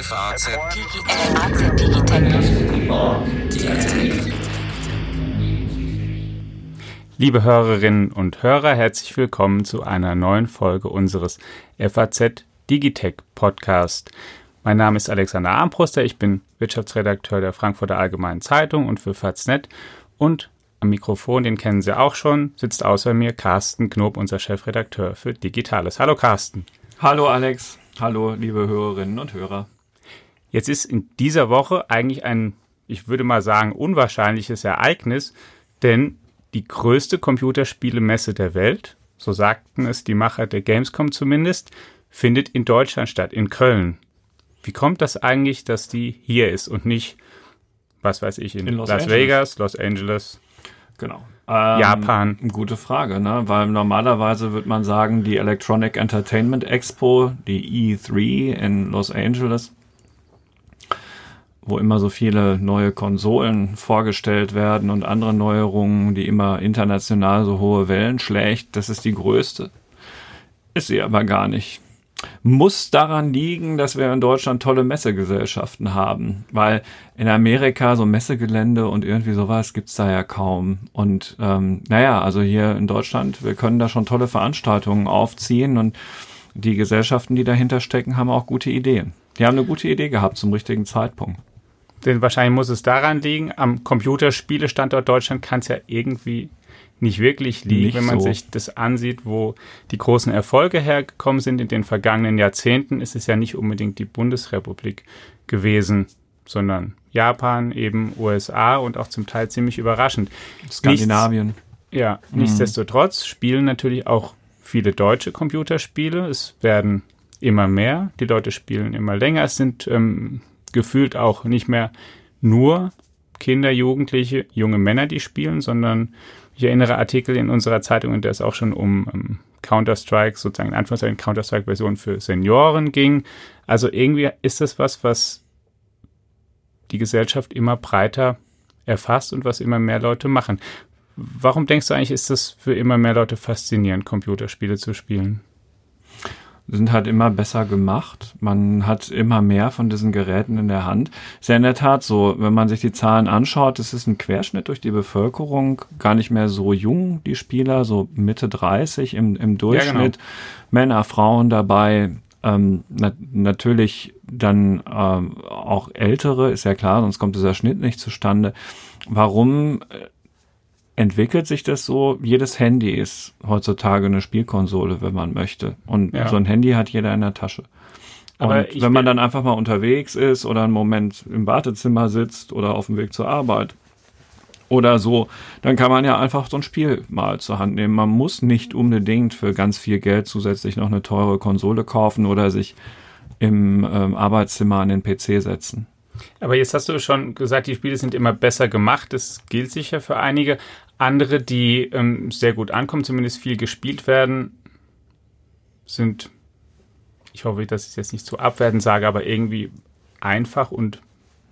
FAZ Liebe Hörerinnen und Hörer, herzlich willkommen zu einer neuen Folge unseres FAZ Digitech Podcast. Mein Name ist Alexander Armbruster, ich bin Wirtschaftsredakteur der Frankfurter Allgemeinen Zeitung und für Faznet und am Mikrofon, den kennen Sie auch schon, sitzt außer mir Carsten Knob, unser Chefredakteur für Digitales. Hallo Carsten. Hallo Alex. Hallo liebe Hörerinnen und Hörer. Jetzt ist in dieser Woche eigentlich ein, ich würde mal sagen, unwahrscheinliches Ereignis, denn die größte Computerspielemesse der Welt, so sagten es die Macher der Gamescom zumindest, findet in Deutschland statt, in Köln. Wie kommt das eigentlich, dass die hier ist und nicht, was weiß ich, in, in Las Angeles. Vegas, Los Angeles, Genau. Ähm, Japan. Gute Frage, ne? Weil normalerweise würde man sagen, die Electronic Entertainment Expo, die E3 in Los Angeles, wo immer so viele neue Konsolen vorgestellt werden und andere Neuerungen, die immer international so hohe Wellen schlägt, das ist die größte. Ist sie aber gar nicht muss daran liegen, dass wir in Deutschland tolle Messegesellschaften haben, weil in Amerika so Messegelände und irgendwie sowas gibt's da ja kaum. Und ähm, naja, also hier in Deutschland, wir können da schon tolle Veranstaltungen aufziehen und die Gesellschaften, die dahinter stecken, haben auch gute Ideen. Die haben eine gute Idee gehabt zum richtigen Zeitpunkt. Denn wahrscheinlich muss es daran liegen, am Computerspielestandort Deutschland kann es ja irgendwie nicht wirklich liegt, nicht wenn man so. sich das ansieht, wo die großen Erfolge hergekommen sind in den vergangenen Jahrzehnten, ist es ja nicht unbedingt die Bundesrepublik gewesen, sondern Japan, eben USA und auch zum Teil ziemlich überraschend. Skandinavien. Nichts, ja, mhm. nichtsdestotrotz spielen natürlich auch viele deutsche Computerspiele. Es werden immer mehr, die Leute spielen immer länger. Es sind ähm, gefühlt auch nicht mehr nur Kinder, Jugendliche, junge Männer, die spielen, sondern ich erinnere Artikel in unserer Zeitung, in der es auch schon um, um Counter-Strike, sozusagen in Anführungszeichen Counter-Strike-Version für Senioren ging. Also irgendwie ist das was, was die Gesellschaft immer breiter erfasst und was immer mehr Leute machen. Warum denkst du eigentlich, ist das für immer mehr Leute faszinierend, Computerspiele zu spielen? Sind halt immer besser gemacht. Man hat immer mehr von diesen Geräten in der Hand. Ist ja in der Tat so, wenn man sich die Zahlen anschaut, es ist ein Querschnitt durch die Bevölkerung, gar nicht mehr so jung, die Spieler, so Mitte 30 im, im Durchschnitt. Ja, genau. Männer, Frauen dabei, ähm, na natürlich dann ähm, auch ältere, ist ja klar, sonst kommt dieser Schnitt nicht zustande. Warum entwickelt sich das so. Jedes Handy ist heutzutage eine Spielkonsole, wenn man möchte. Und ja. so ein Handy hat jeder in der Tasche. Aber und wenn man dann einfach mal unterwegs ist oder einen Moment im Wartezimmer sitzt oder auf dem Weg zur Arbeit oder so, dann kann man ja einfach so ein Spiel mal zur Hand nehmen. Man muss nicht unbedingt für ganz viel Geld zusätzlich noch eine teure Konsole kaufen oder sich im ähm, Arbeitszimmer an den PC setzen. Aber jetzt hast du schon gesagt, die Spiele sind immer besser gemacht. Das gilt sicher für einige. Andere, die ähm, sehr gut ankommen, zumindest viel gespielt werden, sind, ich hoffe, dass ich es jetzt nicht zu abwertend sage, aber irgendwie einfach und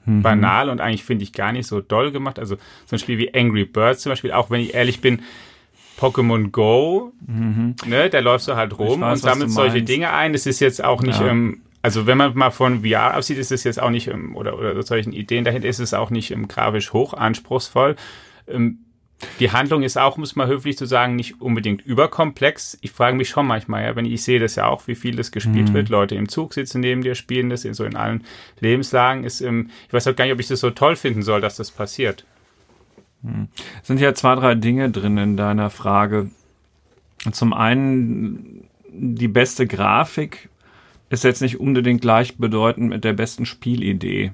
mhm. banal und eigentlich finde ich gar nicht so doll gemacht. Also so ein Spiel wie Angry Birds zum Beispiel, auch wenn ich ehrlich bin, Pokémon Go, mhm. ne, da läufst du halt rum weiß, und sammelt solche Dinge ein. Das ist jetzt auch nicht, ja. ähm, also wenn man mal von VR aussieht, ist es jetzt auch nicht, ähm, oder, oder solchen Ideen dahinter ist es auch nicht ähm, grafisch hoch anspruchsvoll. Ähm, die Handlung ist auch, muss man höflich zu sagen, nicht unbedingt überkomplex. Ich frage mich schon manchmal, ja, wenn ich, ich sehe das ja auch, wie viel das gespielt mhm. wird. Leute im Zug sitzen neben dir, spielen das in so in allen Lebenslagen. Ist, ähm, ich weiß auch gar nicht, ob ich das so toll finden soll, dass das passiert. Mhm. Es sind ja zwei, drei Dinge drin in deiner Frage. Zum einen, die beste Grafik ist jetzt nicht unbedingt gleichbedeutend mit der besten Spielidee.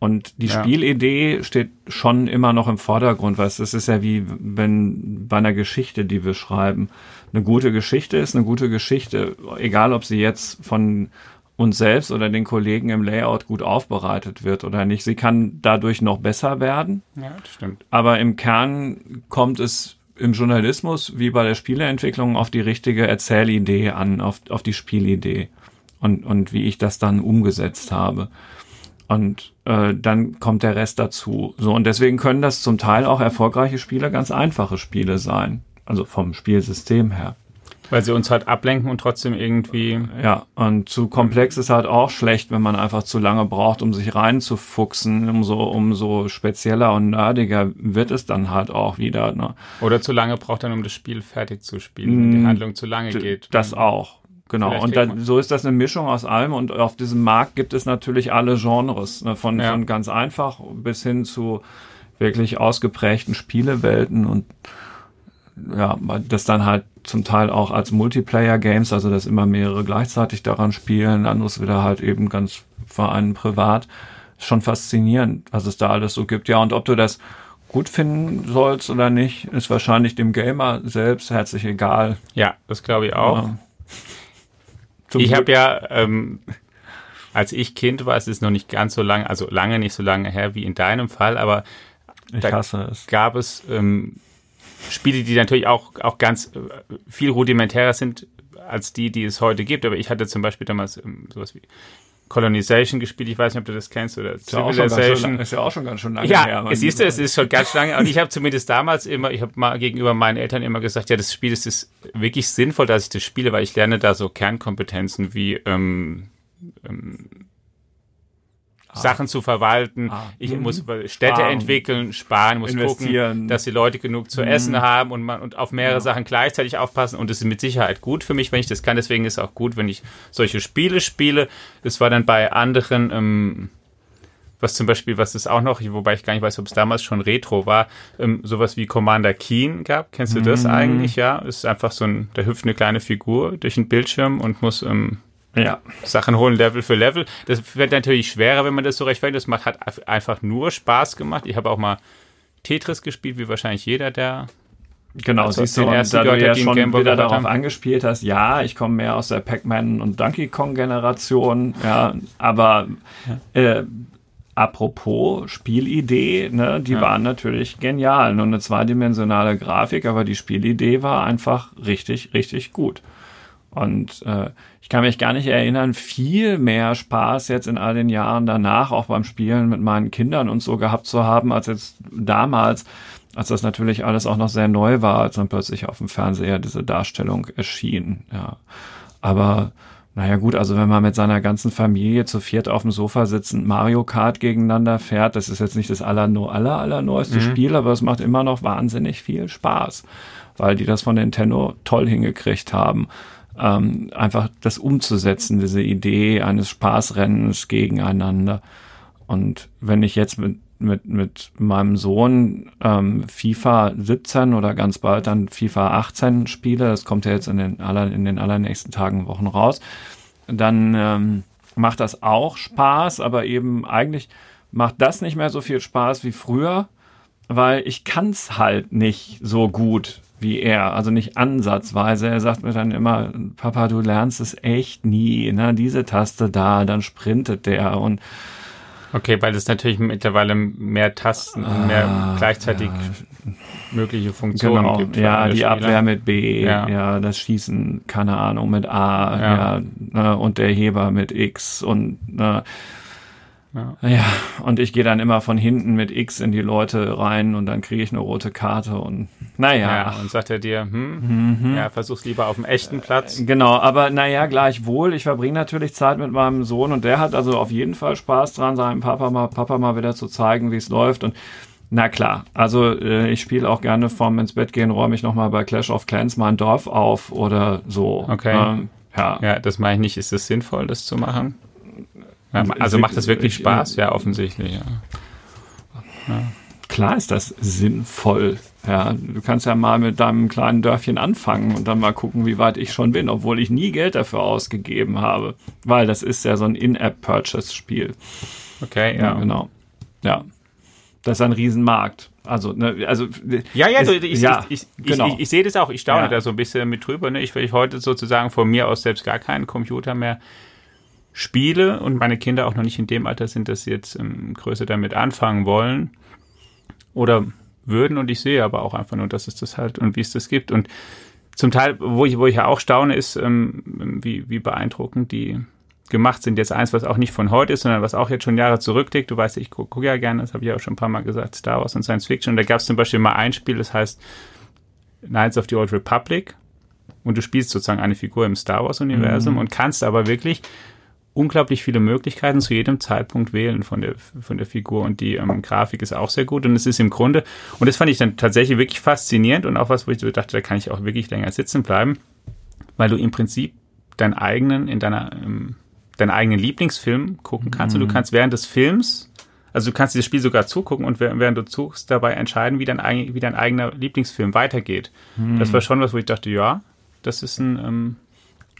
Und die ja. Spielidee steht schon immer noch im Vordergrund, weil es ist ja wie wenn bei einer Geschichte, die wir schreiben. Eine gute Geschichte ist eine gute Geschichte, egal ob sie jetzt von uns selbst oder den Kollegen im Layout gut aufbereitet wird oder nicht. Sie kann dadurch noch besser werden. Ja, das stimmt. Aber im Kern kommt es im Journalismus wie bei der Spieleentwicklung auf die richtige Erzählidee an, auf, auf die Spielidee und, und wie ich das dann umgesetzt habe. Und äh, dann kommt der Rest dazu. So, und deswegen können das zum Teil auch erfolgreiche Spiele ganz einfache Spiele sein. Also vom Spielsystem her. Weil sie uns halt ablenken und trotzdem irgendwie. Ja, und zu komplex ist halt auch schlecht, wenn man einfach zu lange braucht, um sich reinzufuchsen. Umso, umso spezieller und nerdiger wird es dann halt auch wieder. Ne? Oder zu lange braucht dann, um das Spiel fertig zu spielen, wenn die Mm, Handlung zu lange geht. Das auch. Genau. Vielleicht Und dann, so ist das eine Mischung aus allem. Und auf diesem Markt gibt es natürlich alle Genres. Ne? Von, Ja. von ganz einfach bis hin zu wirklich ausgeprägten Spielewelten und ja, das dann halt zum Teil auch als Multiplayer-Games, also dass immer mehrere gleichzeitig daran spielen, anderes wieder halt eben ganz für einen privat. Ist schon faszinierend, was es da alles so gibt. Ja, und ob du das gut finden sollst oder nicht, ist wahrscheinlich dem Gamer selbst herzlich egal. Ja, das glaube ich auch. Ja. Ich habe ja, ähm, als ich Kind war, es ist noch nicht ganz so lange, also lange nicht so lange her wie in deinem Fall, aber Ich da- es. gab es ähm, Spiele, die natürlich auch, auch ganz äh, viel rudimentärer sind als die, die es heute gibt. Aber ich hatte zum Beispiel damals ähm, sowas wie Colonization gespielt. Ich weiß nicht, ob du das kennst oder Ist ja, Civilization. lang- ist ja auch schon ganz schön lange Ja, her. es siehst du, es ist schon ganz lange. Und ich habe zumindest damals immer, ich habe mal gegenüber meinen Eltern immer gesagt, ja, das Spiel das ist wirklich sinnvoll, dass ich das spiele, weil ich lerne da so Kernkompetenzen wie ähm, ähm, Sachen zu verwalten. Ah. Ich Mhm. muss Städte Sparen. entwickeln, sparen, muss gucken, dass die Leute genug zu Mhm. essen haben und man und auf mehrere Sachen gleichzeitig aufpassen. Und das ist mit Sicherheit gut für mich, wenn ich das kann. Deswegen ist es auch gut, wenn ich solche Spiele spiele. Das war dann bei anderen ähm, was zum Beispiel, was es auch noch, wobei ich gar nicht weiß, ob es damals schon Retro war, ähm, sowas wie Commander Keen gab. Kennst du das Mhm. eigentlich? Ja, ist einfach so ein, da hüpft eine kleine Figur durch den Bildschirm und muss ähm, ja. Sachen holen, Level für Level. Das wird natürlich schwerer, wenn man das so rechtfertigt. Das macht, hat einfach nur Spaß gemacht. Ich habe auch mal Tetris gespielt, wie wahrscheinlich jeder, der Genau, Also siehst du, und da du ja schon wieder darauf haben. angespielt hast, ja, ich komme mehr aus der Pac-Man und Donkey Kong Generation, ja, aber Äh, apropos Spielidee, ne, die Ja. waren natürlich genial. Nur eine zweidimensionale Grafik, aber die Spielidee war einfach richtig, richtig gut. Und äh, ich kann mich gar nicht erinnern, viel mehr Spaß jetzt in all den Jahren danach, auch beim Spielen mit meinen Kindern und so gehabt zu haben, als jetzt damals, als das natürlich alles auch noch sehr neu war, als dann plötzlich auf dem Fernseher diese Darstellung erschien. Ja. Aber naja gut, also wenn man mit seiner ganzen Familie zu viert auf dem Sofa sitzend Mario Kart gegeneinander fährt, das ist jetzt nicht das aller, aller, aller neueste Spiel, aber es macht immer noch wahnsinnig viel Spaß, weil die das von Nintendo toll hingekriegt haben ähm, einfach das umzusetzen, diese Idee eines Spaßrennens gegeneinander. Und wenn ich jetzt mit, mit, mit meinem Sohn ähm, FIFA 17 oder ganz bald dann FIFA 18 spiele, das kommt ja jetzt in den, aller, in den allernächsten Tagen, Wochen raus, dann ähm, macht das auch Spaß, aber eben eigentlich macht das nicht mehr so viel Spaß wie früher, weil ich kann's halt nicht so gut wie er, also nicht ansatzweise. Er sagt mir dann immer, Papa, du lernst es echt nie, ne? Diese Taste da, dann sprintet der und Okay, weil es natürlich mittlerweile mehr Tasten und mehr Ah, gleichzeitig mögliche Funktionen genau, gibt. ja, die Spieler. Abwehr mit B, Ja. ja. das Schießen, keine Ahnung, mit A, Ja. ja, ne, und der Heber mit X und ne, Ja. ja, und ich gehe dann immer von hinten mit X in die Leute rein und dann kriege ich eine rote Karte und naja, Ja, und sagt er dir, hm, ja, versuch's lieber auf dem echten Platz. Genau, aber naja, gleichwohl, ich verbringe natürlich Zeit mit meinem Sohn und der hat also auf jeden Fall Spaß dran, seinem Papa mal, Papa mal wieder zu zeigen, wie es läuft und na klar, also äh, ich spiele auch gerne vorm ins Bett gehen, räume ich nochmal bei Clash of Clans mein Dorf auf oder so. Okay. Ähm, ja. Ja, das meine ich nicht. Ist es sinnvoll, das zu machen? Ja, also macht das wirklich Ich- Spaß? Ja, offensichtlich, ja. Klar ist das sinnvoll. Ja, du kannst ja mal mit deinem kleinen Dörfchen anfangen und dann mal gucken, wie weit ich schon bin, obwohl ich nie Geld dafür ausgegeben habe. Weil das ist ja so ein In-App-Purchase-Spiel. Okay, Ja, ja. genau. Ja. Das ist ein Riesenmarkt. Also, ne, also Ja, ja, Es- du, ich, ja, ich, ich, genau. ich, ich, sehe das auch. Ich staune Ja. da so ein bisschen mit drüber. Ne? Ich, weil ich heute sozusagen von mir aus selbst gar keinen Computer mehr spiele und meine Kinder auch noch nicht in dem Alter sind, dass sie jetzt ähm, größer damit anfangen wollen oder würden. Und ich sehe aber auch einfach nur, dass es das halt und wie es das gibt. Und zum Teil, wo ich, wo ich ja auch staune, ist, ähm, wie, wie beeindruckend die gemacht sind. Jetzt eins, was auch nicht von heute ist, sondern was auch jetzt schon Jahre zurückliegt. Du weißt, ich gucke guck ja gerne, das habe ich auch schon ein paar Mal gesagt, Star Wars und Science Fiction. Und da gab es zum Beispiel mal ein Spiel, das heißt Knights of the Old Republic. und du spielst sozusagen eine Figur im Star Wars-Universum Mhm. und kannst aber wirklich unglaublich viele Möglichkeiten zu jedem Zeitpunkt wählen von der, von der Figur und die ähm, Grafik ist auch sehr gut und es ist im Grunde, und das fand ich dann tatsächlich wirklich faszinierend und auch was, wo ich so dachte, da kann ich auch wirklich länger sitzen bleiben, weil du im Prinzip deinen eigenen, in deiner, ähm, deinen eigenen Lieblingsfilm gucken kannst und du kannst während des Films, also du kannst dieses Spiel sogar zugucken und während du zuguckst, dabei entscheiden, wie dein, wie dein eigener Lieblingsfilm weitergeht. Das war schon was, wo ich dachte, ja, das ist ein, ähm,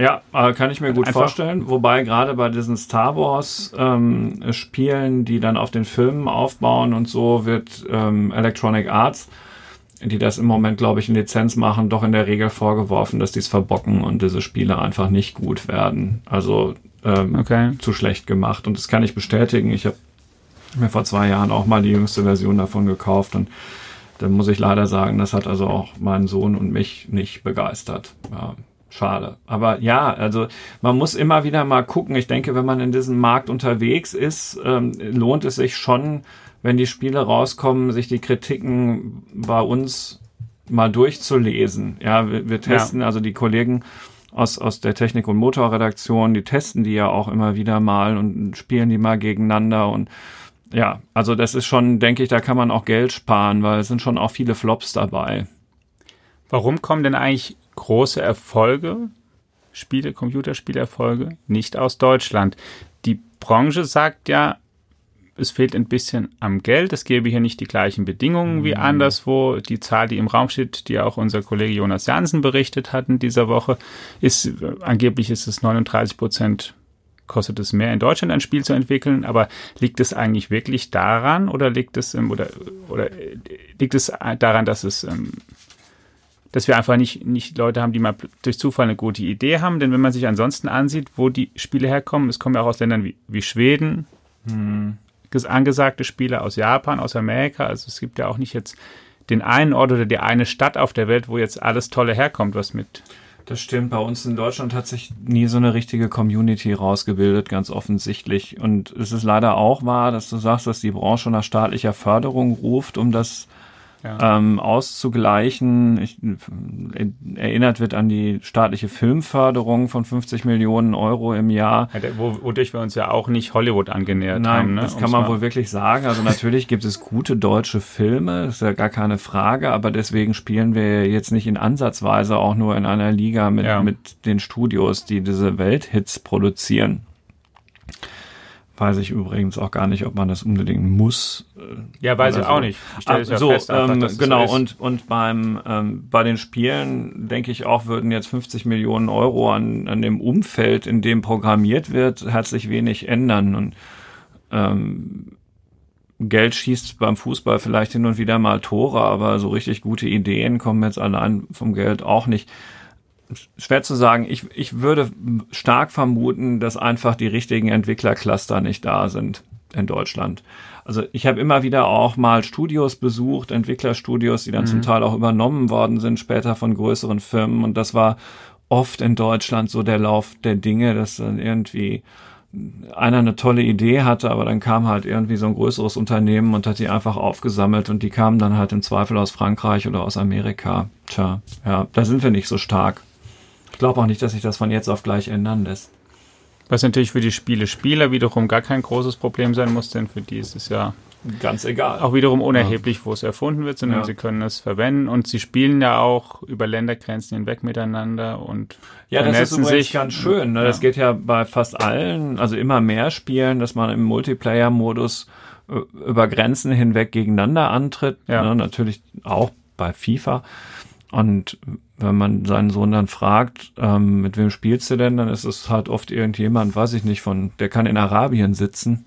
Ja, äh, kann ich mir gut Einfach- vorstellen. Wobei gerade bei diesen Star Wars ähm, Spielen, die dann auf den Filmen aufbauen und so, wird ähm, Electronic Arts, die das im Moment, glaube ich, in Lizenz machen, doch in der Regel vorgeworfen, dass die es verbocken und diese Spiele einfach nicht gut werden. Also ähm, okay. zu schlecht gemacht. Und das kann ich bestätigen. Ich habe mir vor zwei Jahren auch mal die jüngste Version davon gekauft und da muss ich leider sagen, das hat also auch meinen Sohn und mich nicht begeistert. Ja, schade. Aber ja, also man muss immer wieder mal gucken. Ich denke, wenn man in diesem Markt unterwegs ist, ähm, lohnt es sich schon, wenn die Spiele rauskommen, sich die Kritiken bei uns mal durchzulesen. Ja, wir, wir testen, also die Kollegen aus, aus der Technik- und Motorredaktion, die testen die ja auch immer wieder mal und spielen die mal gegeneinander und ja, also das ist schon, denke ich, da kann man auch Geld sparen, weil es sind schon auch viele Flops dabei. Warum kommen denn eigentlich große Erfolge, Spiele, Computerspielerfolge, nicht aus Deutschland? Die Branche sagt ja, es fehlt ein bisschen am Geld, es gäbe hier nicht die gleichen Bedingungen wie anderswo. Die Zahl, die im Raum steht, die auch unser Kollege Jonas Jansen berichtet hat in dieser Woche, ist, angeblich ist es 39 Prozent kostet es mehr in Deutschland ein Spiel zu entwickeln, aber liegt es eigentlich wirklich daran oder liegt es oder oder äh, liegt es daran, dass es ähm, dass wir einfach nicht, nicht Leute haben, die mal durch Zufall eine gute Idee haben. Denn wenn man sich ansonsten ansieht, wo die Spiele herkommen, es kommen ja auch aus Ländern wie, wie Schweden, ges- angesagte Spiele aus Japan, aus Amerika. Also es gibt ja auch nicht jetzt den einen Ort oder die eine Stadt auf der Welt, wo jetzt alles Tolle herkommt, was mit. Das stimmt. Bei uns in Deutschland hat sich nie so eine richtige Community rausgebildet, ganz offensichtlich. Und es ist leider auch wahr, dass du sagst, dass die Branche nach staatlicher Förderung ruft, um das Ja. ähm, auszugleichen. Ich, äh, erinnert wird an die staatliche Filmförderung von 50 Millionen Euro im Jahr. Ja, wodurch wir uns ja auch nicht Hollywood angenähert Nein, haben. Ne? das kann man wohl wirklich sagen. Also natürlich gibt es gute deutsche Filme, ist ja gar keine Frage, aber deswegen spielen wir jetzt nicht in Ansatzweise auch nur in einer Liga mit, Ja. mit den Studios, die diese Welthits produzieren. Weiß ich übrigens auch gar nicht, ob man das unbedingt muss. Ja, weiß oder ich auch nicht. Ich stelle Ah, ja so, fest, einfach, ähm, es genau, so und, und beim, ähm, bei den Spielen, denke ich auch, würden jetzt 50 Millionen Euro an, an dem Umfeld, in dem programmiert wird, herzlich wenig ändern. Und ähm, Geld schießt beim Fußball vielleicht hin und wieder mal Tore, aber so richtig gute Ideen kommen jetzt allein vom Geld auch nicht. Schwer zu sagen. Ich, ich würde stark vermuten, dass einfach die richtigen Entwicklercluster nicht da sind in Deutschland. Also ich habe immer wieder auch mal Studios besucht, Entwicklerstudios, die dann zum Teil auch übernommen worden sind, später von größeren Firmen. Und das war oft in Deutschland so der Lauf der Dinge, dass dann irgendwie einer eine tolle Idee hatte, aber dann kam halt irgendwie so ein größeres Unternehmen und hat die einfach aufgesammelt und die kamen dann halt im Zweifel aus Frankreich oder aus Amerika. Tja, ja, da sind wir nicht so stark. Ich glaube auch nicht, dass sich das von jetzt auf gleich ändern lässt. Was natürlich für die Spiele-Spieler wiederum gar kein großes Problem sein muss, denn für die ist es ja Ganz egal. auch wiederum unerheblich, wo es erfunden wird, sondern Ja. sie können es verwenden und sie spielen ja auch über Ländergrenzen hinweg miteinander und Ja, das ist vernetzen übrigens sich. ganz schön. Ne? Das Ja. geht ja bei fast allen, also immer mehr Spielen, dass man im Multiplayer-Modus äh, über Grenzen hinweg gegeneinander antritt. Ja. Ne? Natürlich auch bei FIFA. Und wenn man seinen Sohn dann fragt, ähm, mit wem spielst du denn, dann ist es halt oft irgendjemand, weiß ich nicht, von, der kann in Arabien sitzen.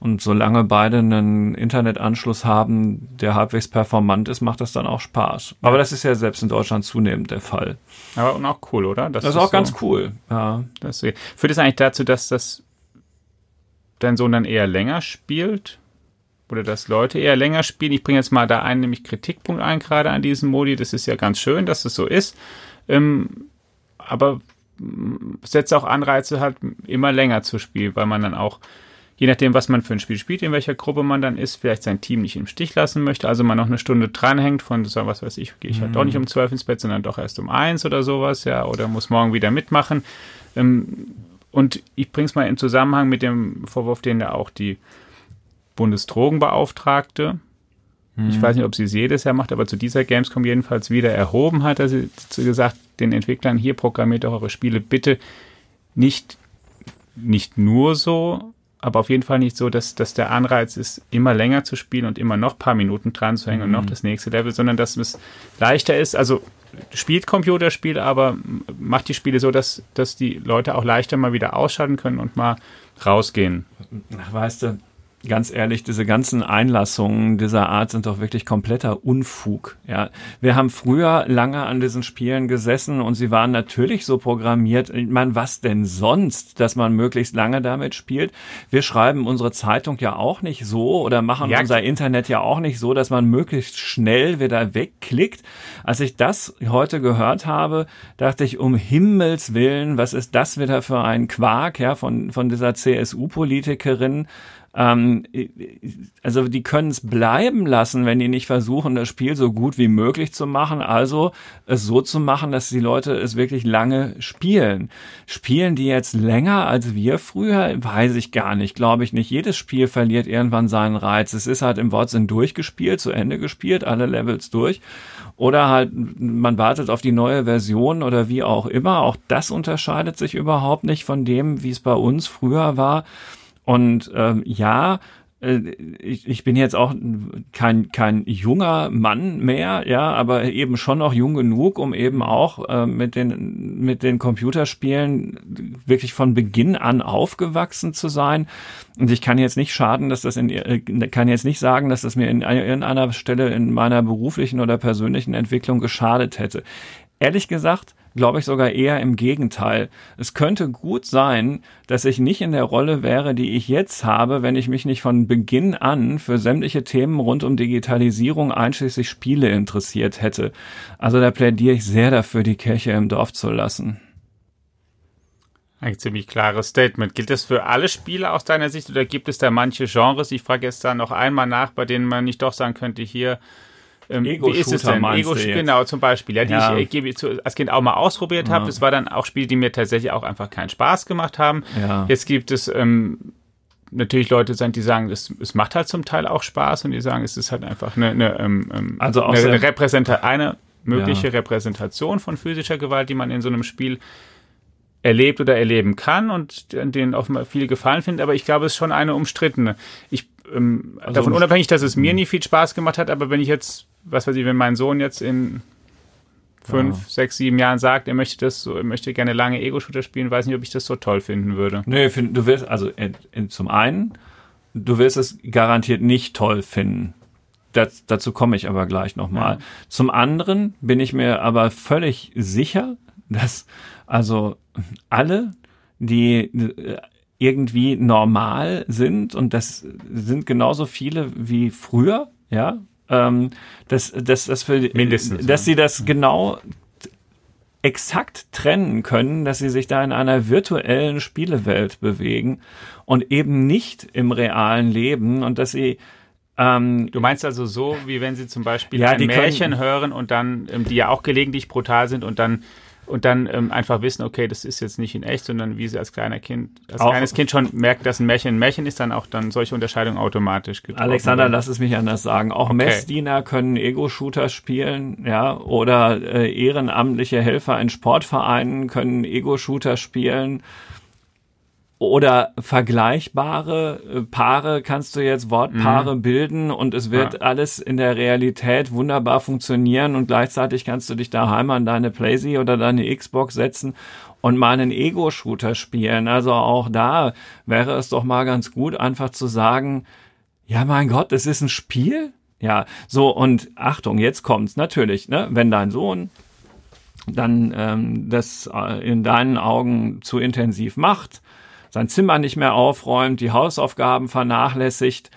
Und solange beide einen Internetanschluss haben, der halbwegs performant ist, macht das dann auch Spaß. Aber das ist ja selbst in Deutschland zunehmend der Fall. Aber und auch cool, oder? Das ist auch so- ganz cool. Ja. Das führt es eigentlich dazu, dass das dein Sohn dann eher länger spielt? Oder dass Leute eher länger spielen? Ich bringe jetzt mal da einen nämlich Kritikpunkt ein, gerade an diesem Modi. Das ist ja ganz schön, dass es so ist. Ähm, aber setzt auch Anreize, halt immer länger zu spielen, weil man dann auch je nachdem, was man für ein Spiel spielt, in welcher Gruppe man dann ist, vielleicht sein Team nicht im Stich lassen möchte, also man noch eine Stunde dranhängt von, so, was weiß ich, gehe ich halt doch nicht um zwölf ins Bett, sondern doch erst um eins oder sowas, ja, oder muss morgen wieder mitmachen. Ähm, und ich bringe es mal in Zusammenhang mit dem Vorwurf, den ja auch die Bundesdrogenbeauftragte, ich weiß nicht, ob sie es jedes Jahr macht, aber zu dieser Gamescom jedenfalls wieder erhoben hat, dass sie gesagt, den Entwicklern hier programmiert doch eure Spiele bitte nicht, nicht nur so, aber auf jeden Fall nicht so, dass, dass der Anreiz ist, immer länger zu spielen und immer noch paar Minuten dran zu hängen mhm. und noch das nächste Level, sondern dass es leichter ist. Also spielt Computerspiele, aber macht die Spiele so, dass, dass die Leute auch leichter mal wieder ausschalten können und mal rausgehen. Ach, weißt du, ganz ehrlich, diese ganzen Einlassungen dieser Art sind doch wirklich kompletter Unfug. Ja, wir haben früher lange an diesen Spielen gesessen und sie waren natürlich so programmiert. Ich meine, was denn sonst, dass man möglichst lange damit spielt? Wir schreiben unsere Zeitung ja auch nicht so oder machen ja. unser Internet ja auch nicht so, dass man möglichst schnell wieder wegklickt. Als ich das heute gehört habe, dachte ich, um Himmels Willen, was ist das wieder für ein Quark, ja, von, von dieser CSU-Politikerin? Ähm, also die können es bleiben lassen, wenn die nicht versuchen, das Spiel so gut wie möglich zu machen. Also es so zu machen, dass die Leute es wirklich lange spielen. Spielen die jetzt länger als wir früher? Weiß ich gar nicht. Glaube ich nicht. Jedes Spiel verliert irgendwann seinen Reiz. Es ist halt im Wortsinn durchgespielt, zu Ende gespielt, alle Levels durch. Oder halt, man wartet auf die neue Version oder wie auch immer. Auch das unterscheidet sich überhaupt nicht von dem, wie es bei uns früher war. Und ähm, ja, äh, ich, ich bin jetzt auch kein, kein junger Mann mehr, ja, aber eben schon noch jung genug, um eben auch äh, mit, den, mit den Computerspielen wirklich von Beginn an aufgewachsen zu sein. Und ich kann jetzt nicht schaden, dass das in, äh, kann jetzt nicht sagen, dass das mir in irgendeiner Stelle in meiner beruflichen oder persönlichen Entwicklung geschadet hätte. Ehrlich gesagt, glaube ich sogar eher im Gegenteil. Es könnte gut sein, dass ich nicht in der Rolle wäre, die ich jetzt habe, wenn ich mich nicht von Beginn an für sämtliche Themen rund um Digitalisierung einschließlich Spiele interessiert hätte. Also da plädiere ich sehr dafür, die Kirche im Dorf zu lassen. Ein ziemlich klares Statement. Gilt das für alle Spiele aus deiner Sicht oder gibt es da manche Genres? Ich frage jetzt da noch einmal nach, bei denen man nicht doch sagen könnte, hier ähm, wie ist es denn? Ego genau, zum Beispiel, ja, die ja. ich äh, zu, als Kind auch mal ausprobiert ja. habe. Das war dann auch Spiele, die mir tatsächlich auch einfach keinen Spaß gemacht haben. Ja. Jetzt gibt es ähm, natürlich Leute sind, die sagen, es, es macht halt zum Teil auch Spaß und die sagen, es ist halt einfach eine, eine, ähm, ähm also eine, eine, Repräsenta eine mögliche ja. Repräsentation von physischer Gewalt, die man in so einem Spiel erlebt oder erleben kann und denen offenbar viele gefallen finden, aber ich glaube, es ist schon eine umstrittene. Ich ähm, also davon unabhängig, dass es mir hm. nie viel Spaß gemacht hat, aber wenn ich jetzt was weiß ich, wenn mein Sohn jetzt in fünf, ja. sechs, sieben Jahren sagt, er möchte das so, er möchte gerne lange Ego-Shooter spielen, weiß nicht, ob ich das so toll finden würde. Nee, find, du wirst, also in, in, zum einen, du wirst es garantiert nicht toll finden. Das, dazu komme ich aber gleich nochmal. Ja. Zum anderen bin ich mir aber völlig sicher, dass also alle, die äh, irgendwie normal sind und das sind genauso viele wie früher, ja, ähm, dass, dass, dass, für, Mindestens, dass ja. sie das genau exakt trennen können, dass sie sich da in einer virtuellen Spielewelt bewegen und eben nicht im realen Leben und dass sie ähm, Du meinst also so, wie wenn sie zum Beispiel ja, ein Märchen können, hören und dann, die ja auch gelegentlich brutal sind und dann und dann ähm, einfach wissen, okay, das ist jetzt nicht in echt, sondern wie sie als kleiner Kind, als auch kleines Kind schon merkt, dass ein Märchen ein Märchen ist, dann auch dann solche Unterscheidungen automatisch getroffen Alexander, werden. lass es mich anders sagen. Auch okay. Messdiener können Ego-Shooter spielen, ja, oder äh, ehrenamtliche Helfer in Sportvereinen können Ego-Shooter spielen oder vergleichbare äh, Paare kannst du jetzt Wortpaare mhm. bilden und es wird ja. alles in der Realität wunderbar funktionieren und gleichzeitig kannst du dich daheim an deine Playsee oder deine Xbox setzen und mal einen Ego-Shooter spielen. Also auch da wäre es doch mal ganz gut, einfach zu sagen, ja mein Gott, das ist ein Spiel. Ja, so und Achtung, jetzt kommt's natürlich, ne? Wenn dein Sohn dann ähm, das äh, in deinen Augen zu intensiv macht, sein Zimmer nicht mehr aufräumt, die Hausaufgaben vernachlässigt,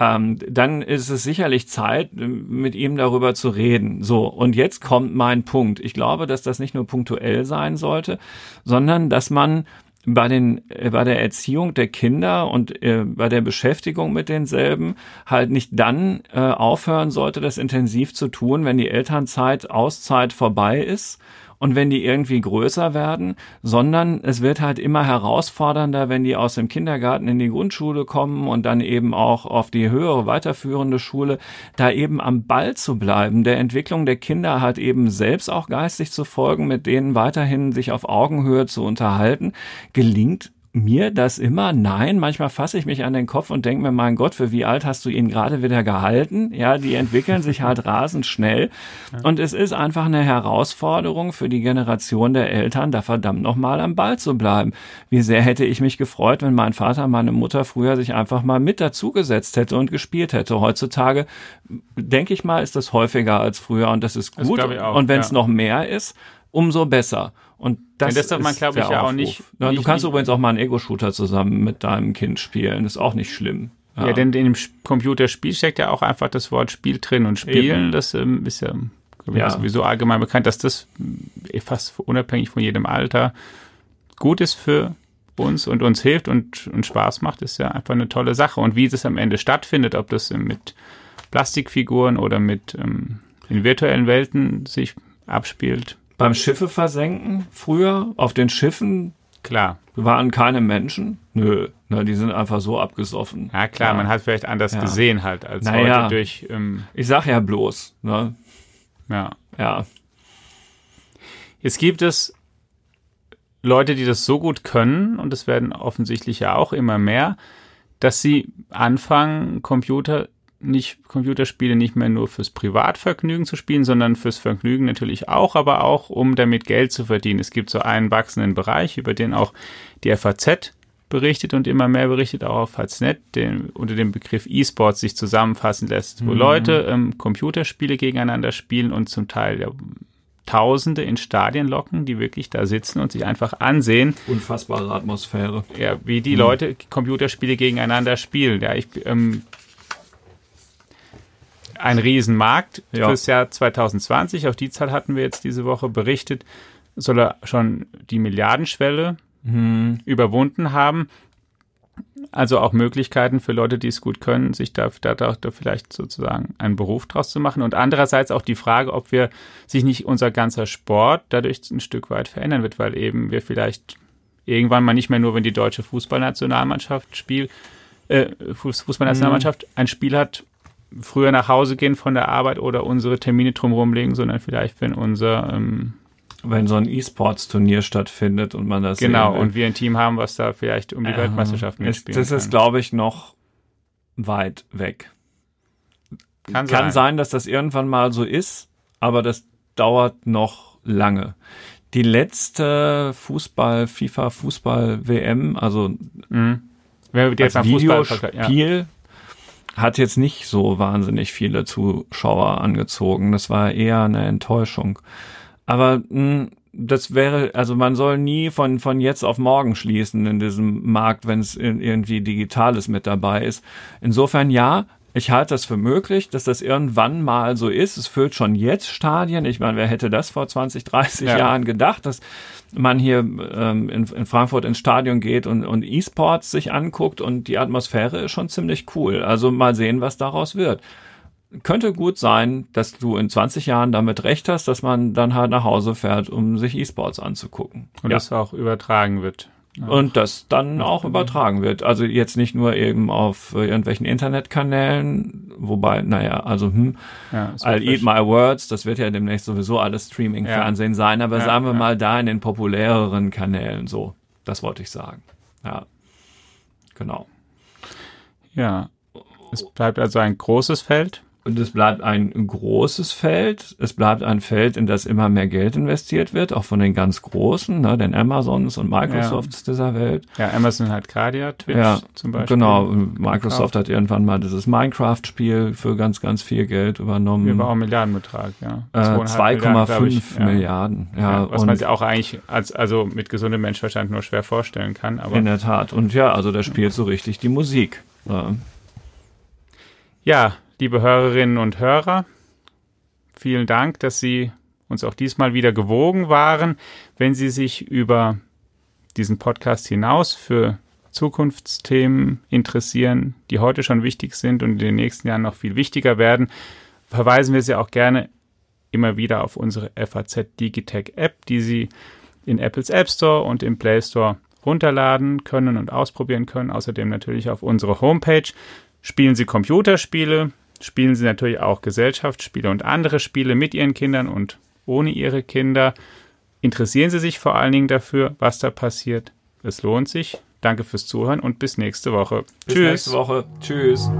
ähm, dann ist es sicherlich Zeit, mit ihm darüber zu reden. So, und jetzt kommt mein Punkt. Ich glaube, dass das nicht nur punktuell sein sollte, sondern dass man bei den äh, bei der Erziehung der Kinder und äh, bei der Beschäftigung mit denselben halt nicht dann äh, aufhören sollte, das intensiv zu tun, wenn die Elternzeit Auszeit vorbei ist und wenn die irgendwie größer werden, sondern es wird halt immer herausfordernder, wenn die aus dem Kindergarten in die Grundschule kommen und dann eben auch auf die höhere weiterführende Schule, da eben am Ball zu bleiben, der Entwicklung der Kinder halt eben selbst auch geistig zu folgen, mit denen weiterhin sich auf Augenhöhe zu unterhalten, gelingt mir das immer? Nein, manchmal fasse ich mich an den Kopf und denke mir, mein Gott, für wie alt hast du ihn gerade wieder gehalten? Ja, die entwickeln sich halt rasend schnell. Und es ist einfach eine Herausforderung für die Generation der Eltern, da verdammt nochmal am Ball zu bleiben. Wie sehr hätte ich mich gefreut, wenn mein Vater, meine Mutter früher sich einfach mal mit dazugesetzt hätte und gespielt hätte. Heutzutage, denke ich mal, ist das häufiger als früher und das ist gut. Das und wenn es ja. noch mehr ist, umso besser. Und das, ja, das darf man, glaube ich, ja auch nicht. Ja, nicht du kannst nicht, übrigens auch mal einen Ego-Shooter zusammen mit deinem Kind spielen. ist auch nicht schlimm. Ja, ja denn in dem Computerspiel steckt ja auch einfach das Wort Spiel drin. Und Spielen, Eben. das ähm, ist ja, ja. sowieso allgemein bekannt, dass das äh, fast unabhängig von jedem Alter gut ist für uns und uns hilft und, und Spaß macht, ist ja einfach eine tolle Sache. Und wie es am Ende stattfindet, ob das mit Plastikfiguren oder mit ähm, in virtuellen Welten sich abspielt, beim Schiffe versenken früher auf den Schiffen Klar. Waren keine Menschen? Nö, ne, die sind einfach so abgesoffen. Ja, klar, ja. man hat vielleicht anders ja. gesehen halt als naja, heute durch. Ähm, ich sag ja bloß, ne? Ja. Ja. Jetzt gibt es Leute, die das so gut können, und es werden offensichtlich ja auch immer mehr, dass sie anfangen, Computer nicht Computerspiele nicht mehr nur fürs Privatvergnügen zu spielen, sondern fürs Vergnügen natürlich auch, aber auch um damit Geld zu verdienen. Es gibt so einen wachsenden Bereich, über den auch die FAZ berichtet und immer mehr berichtet, auch auf Faznet, den unter dem Begriff E-Sports sich zusammenfassen lässt, wo mhm. Leute ähm, Computerspiele gegeneinander spielen und zum Teil ja, Tausende in Stadien locken, die wirklich da sitzen und sich einfach ansehen. Unfassbare Atmosphäre. Ja, wie die mhm. Leute Computerspiele gegeneinander spielen. Ja, ich ähm, ein Riesenmarkt ja. fürs Jahr 2020. Auf die Zahl hatten wir jetzt diese Woche berichtet. Soll er schon die Milliardenschwelle mhm. überwunden haben. Also auch Möglichkeiten für Leute, die es gut können, sich da, da, da, vielleicht sozusagen einen Beruf draus zu machen. Und andererseits auch die Frage, ob wir sich nicht unser ganzer Sport dadurch ein Stück weit verändern wird, weil eben wir vielleicht irgendwann mal nicht mehr nur, wenn die deutsche Fußballnationalmannschaft spielt, äh, Fußballnationalmannschaft mhm. ein Spiel hat, früher nach Hause gehen von der Arbeit oder unsere Termine drumherum legen, sondern vielleicht, wenn unser ähm, wenn so ein E-Sports-Turnier stattfindet und man das genau und wir ein Team haben, was da vielleicht um die äh, Weltmeisterschaft mitspielt. Das ist, glaube ich, noch weit weg. Kann, Kann sein. sein, dass das irgendwann mal so ist, aber das dauert noch lange. Die letzte Fußball, FIFA Fußball WM, also mhm. als Videospiel, ja hat jetzt nicht so wahnsinnig viele Zuschauer angezogen. Das war eher eine Enttäuschung. Aber mh, hm, das wäre, also man soll nie von, von jetzt auf morgen schließen in diesem Markt, wenn es irgendwie Digitales mit dabei ist. Insofern ja, ich halte das für möglich, dass das irgendwann mal so ist. Es füllt schon jetzt Stadien. Ich meine, wer hätte das vor 20, 30 ja. Jahren gedacht, dass man hier ähm, in, in, Frankfurt ins Stadion geht und, und E-Sports sich anguckt und die Atmosphäre ist schon ziemlich cool. Also mal sehen, was daraus wird. Könnte gut sein, dass du in 20 Jahren damit recht hast, dass man dann halt nach Hause fährt, um sich E-Sports anzugucken. Und ja. das auch übertragen wird. Und das dann auch übertragen wird. Also jetzt nicht nur eben auf irgendwelchen Internetkanälen, wobei, naja, also hm, ja, I'll eat my words, das wird ja demnächst sowieso alles Streaming-Fernsehen ja. sein, aber ja, sagen wir mal da in den populäreren Kanälen so. Das wollte ich sagen. Ja. Genau. Ja. Es bleibt also ein großes Feld. Und es bleibt ein großes Feld. Es bleibt ein Feld, in das immer mehr Geld investiert wird, auch von den ganz Großen, ne, den Amazons und Microsofts ja. dieser Welt. Ja, Amazon hat gerade ja Twitch ja, zum Beispiel. Genau, Microsoft hat irgendwann mal dieses Minecraft-Spiel für ganz, ganz viel Geld übernommen. Über auch einen Milliardenbetrag, ja. Äh, 2,5 Milliarden, ja. ja. was man sich auch eigentlich als, also mit gesundem Menschverstand nur schwer vorstellen kann. Aber in der Tat. Und ja, also der spielt so richtig die Musik. Ja, liebe Hörerinnen und Hörer, vielen Dank, dass Sie uns auch diesmal wieder gewogen waren. Wenn Sie sich über diesen Podcast hinaus für Zukunftsthemen interessieren, die heute schon wichtig sind und in den nächsten Jahren noch viel wichtiger werden, verweisen wir Sie auch gerne immer wieder auf unsere FAZ Digitech App, die Sie in Apples App Store und im Play Store runterladen können und ausprobieren können. Außerdem natürlich auf unsere Homepage. Spielen Sie Computerspiele, spielen Sie natürlich auch Gesellschaftsspiele und andere Spiele mit Ihren Kindern und ohne Ihre Kinder. Interessieren Sie sich vor allen Dingen dafür, was da passiert. Es lohnt sich. Danke fürs Zuhören und bis nächste Woche. Bis Tschüss. nächste Woche. Tschüss.